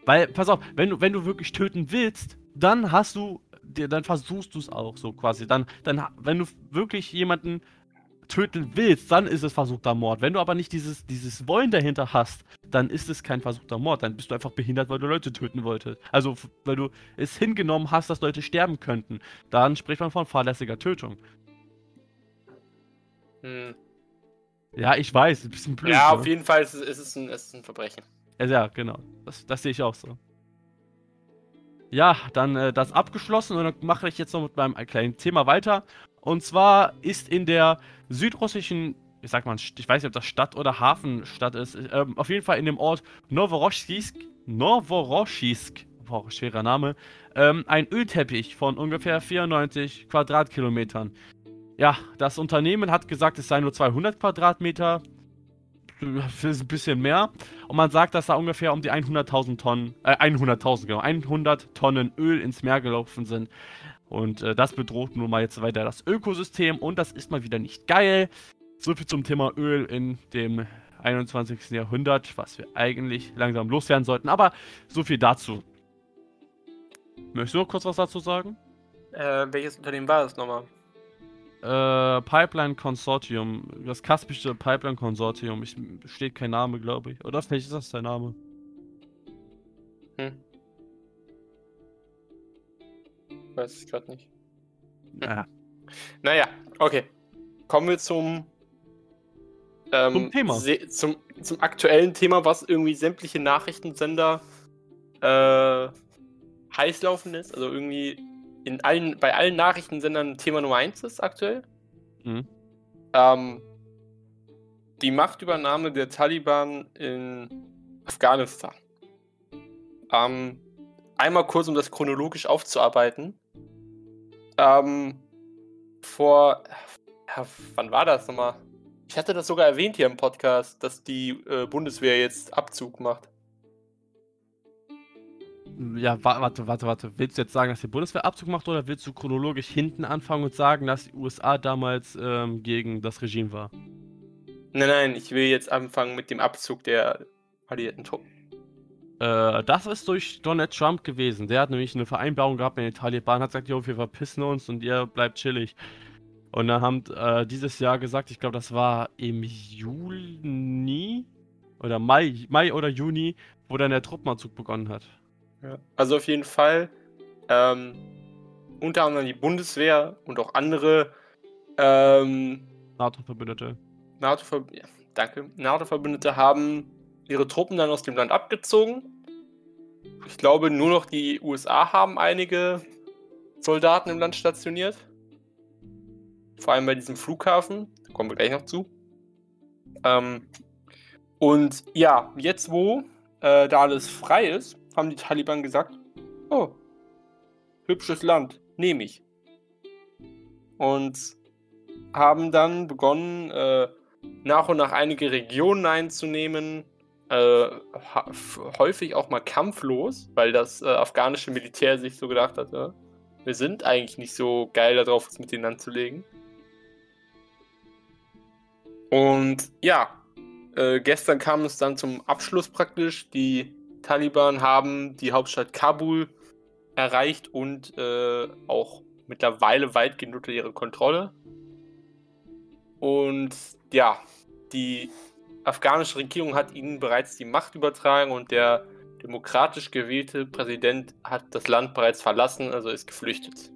Weil, pass auf, wenn du, wenn du wirklich töten willst, dann hast du, dann versuchst du es auch so quasi. Dann, dann, wenn du wirklich jemanden töten willst, dann ist es versuchter Mord. Wenn du aber nicht dieses, dieses Wollen dahinter hast, dann ist es kein versuchter Mord. Dann bist du einfach behindert, weil du Leute töten wolltest. Also, weil du es hingenommen hast, dass Leute sterben könnten. Dann spricht man von fahrlässiger Tötung. Hm. Ja, ich weiß, ein bisschen blöd. Ja, ne? auf jeden Fall ist es, ist es, ein, ist es ein Verbrechen. Ja, genau. Das, das sehe ich auch so. Ja, dann äh, das abgeschlossen und dann mache ich jetzt noch mit meinem kleinen Thema weiter. Und zwar ist in der südrussischen, ich sag mal, ich weiß nicht, ob das Stadt oder Hafenstadt ist, äh, auf jeden Fall in dem Ort Novorossiysk, Novorossiysk, boah, schwerer Name, ähm, ein Ölteppich von ungefähr 94 Quadratkilometern. Ja, das Unternehmen hat gesagt, es seien nur 200 Quadratmeter. Das ist ein bisschen mehr. Und man sagt, dass da ungefähr um die 100.000 Tonnen, äh, 100.000, genau, 100 Tonnen Öl ins Meer gelaufen sind. Und äh, das bedroht nun mal jetzt weiter das Ökosystem und das ist mal wieder nicht geil. So viel zum Thema Öl in dem 21. Jahrhundert, was wir eigentlich langsam loswerden sollten. Aber so viel dazu. Möchtest du noch kurz was dazu sagen? Äh, welches Unternehmen war das nochmal? Äh, Pipeline Consortium. Das Kaspische Pipeline Consortium. Ich, steht kein Name, glaube ich. Oder vielleicht ist das der Name. Hm. Weiß ich gerade nicht. Naja. Naja, okay. Kommen wir zum, ähm, zum Thema. Zum, zum aktuellen Thema, was irgendwie sämtliche Nachrichtensender äh, heiß laufen ist. Also irgendwie in allen, bei allen Nachrichtensendern Thema Nummer 1 ist aktuell. Mhm. Ähm, die Machtübernahme der Taliban in Afghanistan. Ähm, einmal kurz, um das chronologisch aufzuarbeiten. Ähm, vor, ja, wann war das nochmal? Ich hatte das sogar erwähnt hier im Podcast, dass die äh, Bundeswehr jetzt Abzug macht. Ja, warte, warte, warte. Willst du jetzt sagen, dass die Bundeswehr Abzug macht oder willst du chronologisch hinten anfangen und sagen, dass die USA damals ähm, gegen das Regime war? Nein, nein, ich will jetzt anfangen mit dem Abzug der alliierten Truppen. Äh, das ist durch Donald Trump gewesen. Der hat nämlich eine Vereinbarung gehabt mit den Taliban, hat gesagt, jo, wir verpissen uns und ihr bleibt chillig. Und dann haben äh, dieses Jahr gesagt, ich glaube, das war im Juni oder Mai, Mai oder Juni, wo dann der Truppenanzug begonnen hat. Ja. Also auf jeden Fall ähm, unter anderem die Bundeswehr und auch andere ähm, NATO-Verbündete. NATO ja, danke. NATO-Verbündete haben ihre Truppen dann aus dem Land abgezogen. Ich glaube, nur noch die USA haben einige Soldaten im Land stationiert. Vor allem bei diesem Flughafen. Da kommen wir gleich noch zu. Ähm, und ja, jetzt wo äh, da alles frei ist, haben die Taliban gesagt, oh, hübsches Land, nehme ich. Und haben dann begonnen, äh, nach und nach einige Regionen einzunehmen, äh, häufig auch mal kampflos, weil das äh, afghanische Militär sich so gedacht hat, ja, wir sind eigentlich nicht so geil darauf, es mit denen anzulegen. Und ja, äh, gestern kam es dann zum Abschluss praktisch. Die Taliban haben die Hauptstadt Kabul erreicht und äh, auch mittlerweile weitgehend unter ihre Kontrolle. Und ja, die afghanische Regierung hat ihnen bereits die Macht übertragen und der demokratisch gewählte Präsident hat das Land bereits verlassen, also ist geflüchtet.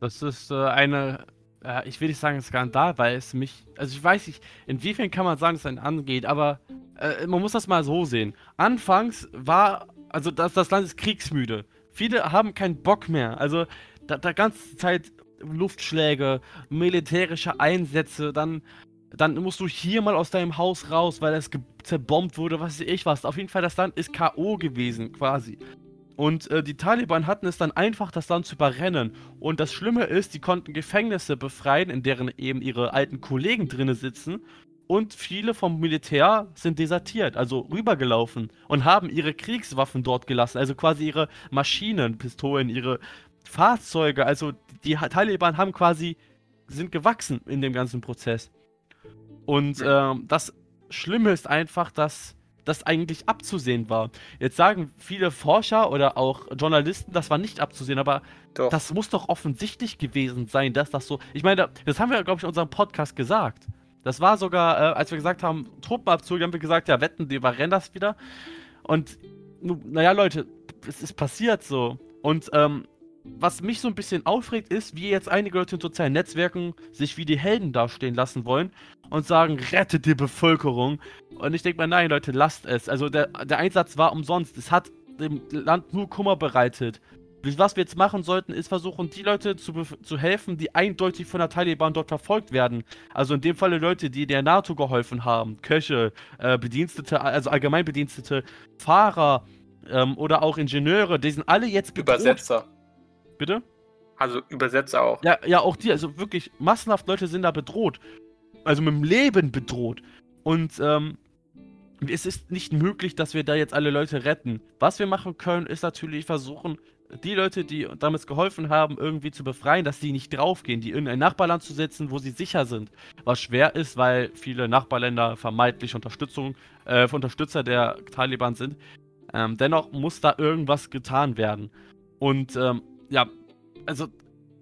Das ist äh, eine, äh, ich will nicht sagen Skandal, weil es mich, also ich weiß nicht, inwiefern kann man sagen, dass es einen angeht, aber äh, man muss das mal so sehen. Anfangs war, also das, das Land ist kriegsmüde. Viele haben keinen Bock mehr. Also da, da ganze Zeit Luftschläge, militärische Einsätze, dann, dann musst du hier mal aus deinem Haus raus, weil es zerbombt wurde, was weiß ich was. Auf jeden Fall, das Land ist K.O. gewesen, quasi. Und äh, die Taliban hatten es dann einfach, das Land zu überrennen. Und das Schlimme ist, die konnten Gefängnisse befreien, in deren eben ihre alten Kollegen drinnen sitzen und viele vom Militär sind desertiert, also rübergelaufen und haben ihre Kriegswaffen dort gelassen, also quasi ihre Maschinen, Pistolen, ihre Fahrzeuge, also die Taliban haben quasi, sind gewachsen in dem ganzen Prozess. Und ähm, das Schlimme ist einfach, dass das eigentlich abzusehen war. Jetzt sagen viele Forscher oder auch Journalisten, das war nicht abzusehen, aber doch. das muss doch offensichtlich gewesen sein, dass das so. Ich meine, das haben wir, glaube ich, in unserem Podcast gesagt. Das war sogar, äh, als wir gesagt haben, Truppenabzug, haben wir gesagt, ja, wetten, die überrennen das wieder. Und, naja, Leute, es ist passiert so. Und, ähm, was mich so ein bisschen aufregt, ist, wie jetzt einige Leute in sozialen Netzwerken sich wie die Helden dastehen lassen wollen und sagen, rettet die Bevölkerung. Und ich denke mal, nein, Leute, lasst es. Also der, der Einsatz war umsonst. Es hat dem Land nur Kummer bereitet. Was wir jetzt machen sollten, ist versuchen, die Leute zu, zu helfen, die eindeutig von der Taliban dort verfolgt werden. Also in dem Falle Leute, die der NATO geholfen haben. Köche, äh, Bedienstete, also Allgemeinbedienstete, Fahrer ähm, oder auch Ingenieure. Die sind alle jetzt bedroht. Übersetzer. Bitte? Also Übersetzer auch. Ja, ja, auch die. Also wirklich, massenhaft Leute sind da bedroht. Also mit dem Leben bedroht. Und ähm, es ist nicht möglich, dass wir da jetzt alle Leute retten. Was wir machen können, ist natürlich versuchen, die Leute, die damals geholfen haben, irgendwie zu befreien, dass sie nicht draufgehen, die in ein Nachbarland zu setzen, wo sie sicher sind. Was schwer ist, weil viele Nachbarländer vermeintlich Unterstützung, äh, Unterstützer der Taliban sind. Ähm, dennoch muss da irgendwas getan werden. Und ähm, ja, also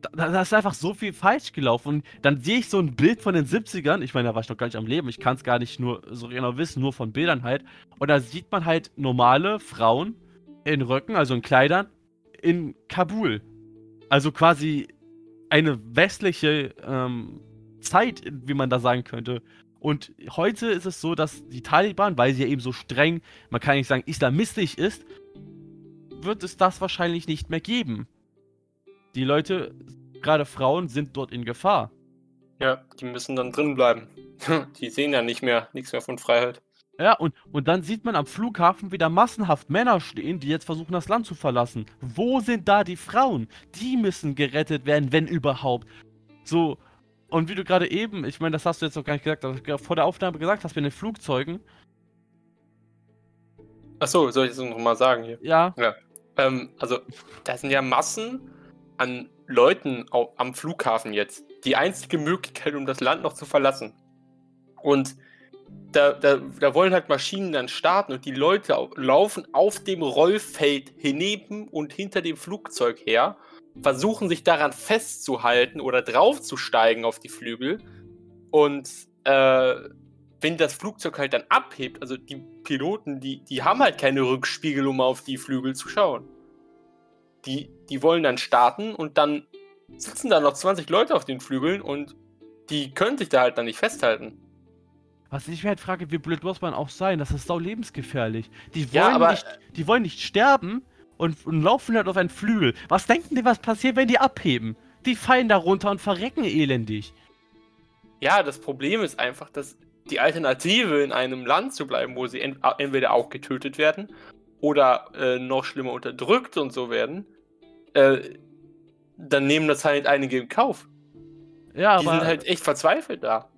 da, da, ist einfach so viel falsch gelaufen. Und dann sehe ich so ein Bild von den 70ern. Ich meine, da war ich noch gar nicht am Leben. Ich kann es gar nicht nur so genau wissen, nur von Bildern halt. Und da sieht man halt normale Frauen in Röcken, also in Kleidern, in Kabul. Also quasi eine westliche ähm, Zeit, wie man da sagen könnte. Und heute ist es so, dass die Taliban, weil sie ja eben so streng, man kann nicht sagen, islamistisch ist, wird es das wahrscheinlich nicht mehr geben. Die Leute, gerade Frauen, sind dort in Gefahr. Ja, die müssen dann drin bleiben. die sehen ja nicht mehr, nichts mehr von Freiheit. Ja, und, und dann sieht man am Flughafen wieder massenhaft Männer stehen, die jetzt versuchen, das Land zu verlassen. Wo sind da die Frauen? Die müssen gerettet werden, wenn überhaupt. So, und wie du gerade eben, ich meine, das hast du jetzt noch gar nicht gesagt, aber vor der Aufnahme gesagt hast, mit den Flugzeugen. Achso, soll ich das nochmal sagen hier? Ja. Ja. Ähm, also, da sind ja Massen an Leuten am Flughafen jetzt. Die einzige Möglichkeit, um das Land noch zu verlassen. Und da, da, da wollen halt Maschinen dann starten und die Leute laufen auf dem Rollfeld hineben und hinter dem Flugzeug her, versuchen sich daran festzuhalten oder draufzusteigen auf die Flügel. Und äh, wenn das Flugzeug halt dann abhebt, also die Piloten, die, die haben halt keine Rückspiegel, um auf die Flügel zu schauen. Die, die wollen dann starten und dann sitzen da noch 20 Leute auf den Flügeln und die können sich da halt dann nicht festhalten. Was ich mir halt frage, wie blöd muss man auch sein? Das ist sau lebensgefährlich. Die wollen, ja, aber, nicht, die wollen nicht sterben und, und laufen halt auf einen Flügel. Was denken die, was passiert, wenn die abheben? Die fallen da runter und verrecken elendig. Ja, das Problem ist einfach, dass die Alternative in einem Land zu bleiben, wo sie ent entweder auch getötet werden oder äh, noch schlimmer unterdrückt und so werden, äh, dann nehmen das halt einige in Kauf. Ja, die aber. Die sind halt echt verzweifelt da.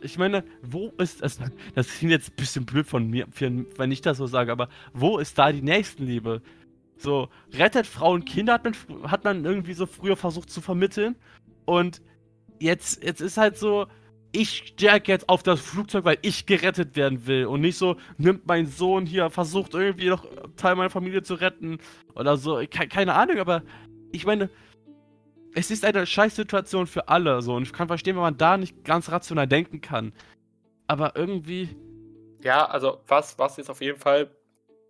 Ich meine, wo ist es? Das klingt jetzt ein bisschen blöd von mir, wenn ich das so sage, aber wo ist da die Nächstenliebe? So, rettet Frauen Kinder hat man, hat man irgendwie so früher versucht zu vermitteln. Und jetzt, jetzt ist halt so, ich stärke jetzt auf das Flugzeug, weil ich gerettet werden will. Und nicht so, nimmt mein Sohn hier, versucht irgendwie noch Teil meiner Familie zu retten. Oder so. Ke keine Ahnung, aber ich meine, es ist eine Scheißsituation für alle. So. Und ich kann verstehen, wenn man da nicht ganz rational denken kann. Aber irgendwie. Ja, also was, was jetzt auf jeden Fall,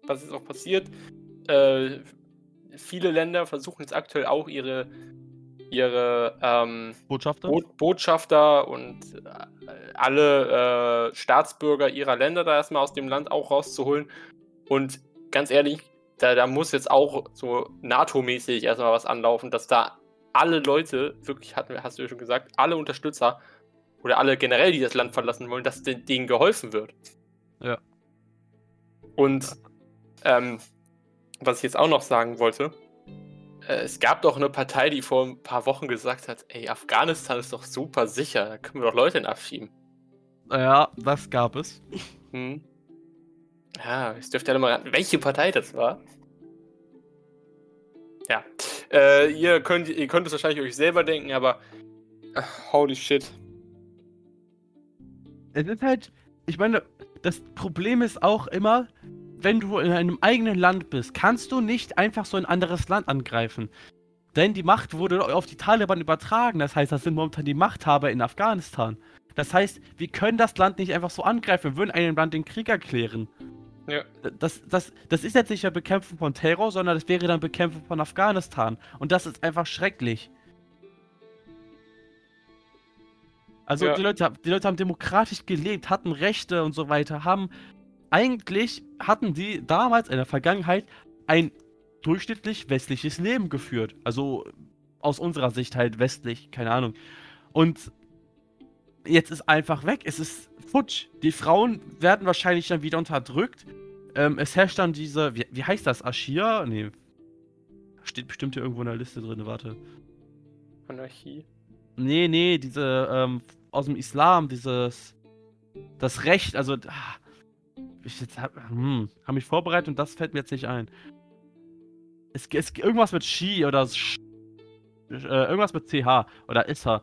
was jetzt auch passiert, äh, viele Länder versuchen jetzt aktuell auch ihre ihre ähm, Botschafter? Bo Botschafter und äh, alle äh, Staatsbürger ihrer Länder da erstmal aus dem Land auch rauszuholen. Und ganz ehrlich, da, da muss jetzt auch so NATO-mäßig erstmal was anlaufen, dass da alle Leute, wirklich, hat, hast du ja schon gesagt, alle Unterstützer oder alle generell, die das Land verlassen wollen, dass denen geholfen wird. Ja. Und ähm, was ich jetzt auch noch sagen wollte, es gab doch eine Partei, die vor ein paar Wochen gesagt hat, ey, Afghanistan ist doch super sicher, da können wir doch Leute abschieben. Ja, das gab es. Hm. Ja, ich dürfte ja mal raten, welche Partei das war. Ja. Äh, ihr, könnt, ihr könnt es wahrscheinlich euch selber denken, aber holy shit. Es ist halt, ich meine, das Problem ist auch immer, wenn du in einem eigenen Land bist, kannst du nicht einfach so ein anderes Land angreifen. Denn die Macht wurde auf die Taliban übertragen. Das heißt, das sind momentan die Machthaber in Afghanistan. Das heißt, wir können das Land nicht einfach so angreifen. Wir würden einem Land den Krieg erklären. Ja. Das, das, das ist jetzt nicht mehr Bekämpfung von Terror, sondern das wäre dann Bekämpfung von Afghanistan. Und das ist einfach schrecklich. Also ja. die, Leute, die Leute haben demokratisch gelebt, hatten Rechte und so weiter, haben eigentlich hatten die damals in der Vergangenheit ein durchschnittlich westliches Leben geführt. Also aus unserer Sicht halt westlich, keine Ahnung. Und jetzt ist einfach weg. Es ist futsch. Die Frauen werden wahrscheinlich dann wieder unterdrückt. Ähm, es herrscht dann diese, wie, wie heißt das? Aschia? Nee. Steht bestimmt hier irgendwo in der Liste drin, warte. Anarchie. Nee, nee, diese, ähm, aus dem Islam, dieses, das Recht, also, ah, ich jetzt hab, hm, hab mich vorbereitet und das fällt mir jetzt nicht ein. Es, es irgendwas mit Shi oder Sch, äh, irgendwas mit CH oder Issa,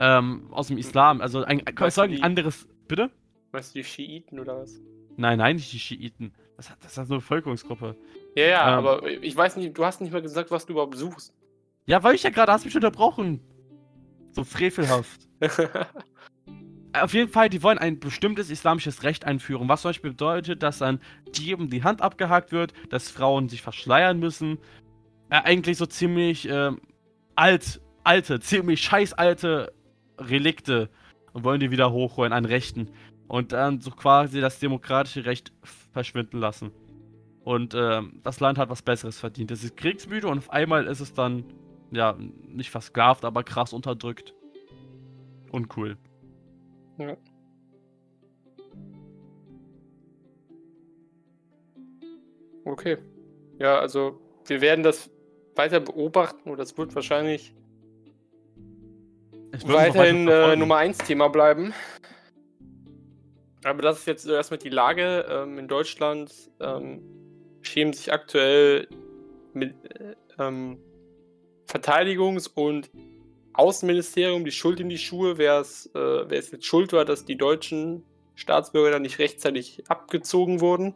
ähm, aus dem Islam, also ein, es soll ein anderes, bitte? Weißt du die Schiiten oder was? Nein, nein, nicht die Schiiten. Das, das ist so eine Bevölkerungsgruppe. Ja, ja, ähm, aber ich weiß nicht, du hast nicht mal gesagt, was du überhaupt suchst. Ja, weil ich ja gerade, hast mich unterbrochen. So frevelhaft. Auf jeden Fall, die wollen ein bestimmtes islamisches Recht einführen, was zum Beispiel bedeutet, dass dann jedem die Hand abgehakt wird, dass Frauen sich verschleiern müssen. Äh, eigentlich so ziemlich äh, alt, alte, ziemlich scheiß alte Relikte und wollen die wieder hochholen an Rechten. Und dann so quasi das demokratische Recht verschwinden lassen. Und äh, das Land hat was Besseres verdient. Es ist kriegsmüde und auf einmal ist es dann ja, nicht versklavt, aber krass unterdrückt. Uncool. Ja. Okay. Ja, also wir werden das weiter beobachten und das wird wahrscheinlich weiterhin äh, Nummer 1 Thema bleiben. Aber das ist jetzt erstmal die Lage. Ähm, in Deutschland ähm, schämen sich aktuell mit, äh, ähm, Verteidigungs- und Außenministerium die Schuld in die Schuhe, wer es, äh, wer es jetzt schuld war, dass die deutschen Staatsbürger dann nicht rechtzeitig abgezogen wurden.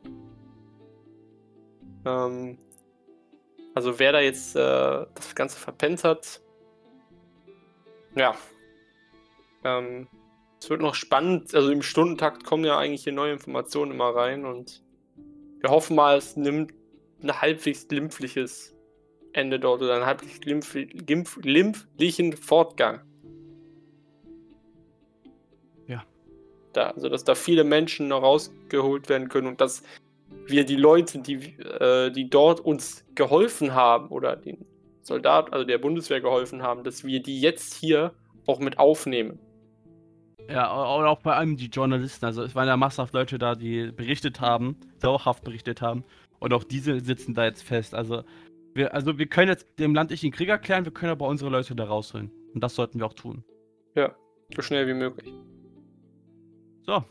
Ähm, also wer da jetzt äh, das Ganze verpennt hat, ja. Ähm, es wird noch spannend, also im Stundentakt kommen ja eigentlich hier neue Informationen immer rein und wir hoffen mal, es nimmt ein halbwegs glimpfliches Ende dort oder einen halblich glimpflichen Fortgang. Ja. Da, also, dass da viele Menschen noch rausgeholt werden können und dass wir die Leute, die, äh, die dort uns geholfen haben oder den Soldaten, also der Bundeswehr geholfen haben, dass wir die jetzt hier auch mit aufnehmen. Ja, und auch bei allem die Journalisten. Also es waren ja massenhaft Leute da, die berichtet haben, dauerhaft berichtet haben. Und auch diese sitzen da jetzt fest. Also wir, also wir können jetzt dem Land nicht den Krieg erklären, wir können aber unsere Leute da rausholen. Und das sollten wir auch tun. Ja, so schnell wie möglich. So.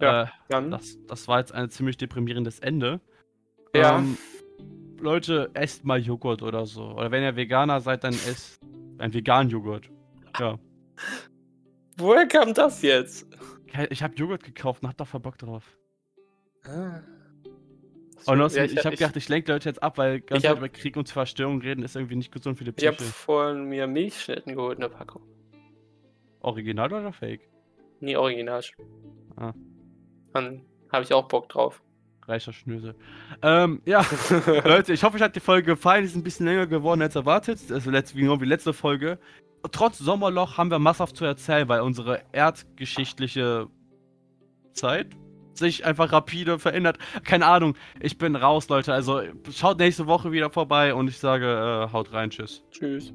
Ja, äh, dann. Das, das war jetzt ein ziemlich deprimierendes Ende. Ja. Ähm, Leute, esst mal Joghurt oder so. Oder wenn ihr Veganer seid, dann esst ein veganen Joghurt. Ja. Woher kam das jetzt? Ich habe Joghurt gekauft und hab da voll Bock drauf. Ah. Und außerdem, ja, ich, ich habe gedacht, ich lenke Leute jetzt ab, weil ganz hab, über Krieg und Zerstörung reden ist irgendwie nicht gesund für die Psyche. Ich habe vorhin mir Milchschnitten geholt in der Packung. Original oder Fake? Nee, original. Ah. Dann habe ich auch Bock drauf. Reicher Schnösel. Ähm, ja, Leute, ich hoffe, euch hat die Folge gefallen. Die ist ein bisschen länger geworden als erwartet. Also letzt, genau wie letzte Folge. Trotz Sommerloch haben wir masshaft zu erzählen, weil unsere erdgeschichtliche Zeit, sich einfach rapide verändert. Keine Ahnung. Ich bin raus, Leute. Also schaut nächste Woche wieder vorbei und ich sage, äh, haut rein. Tschüss. Tschüss.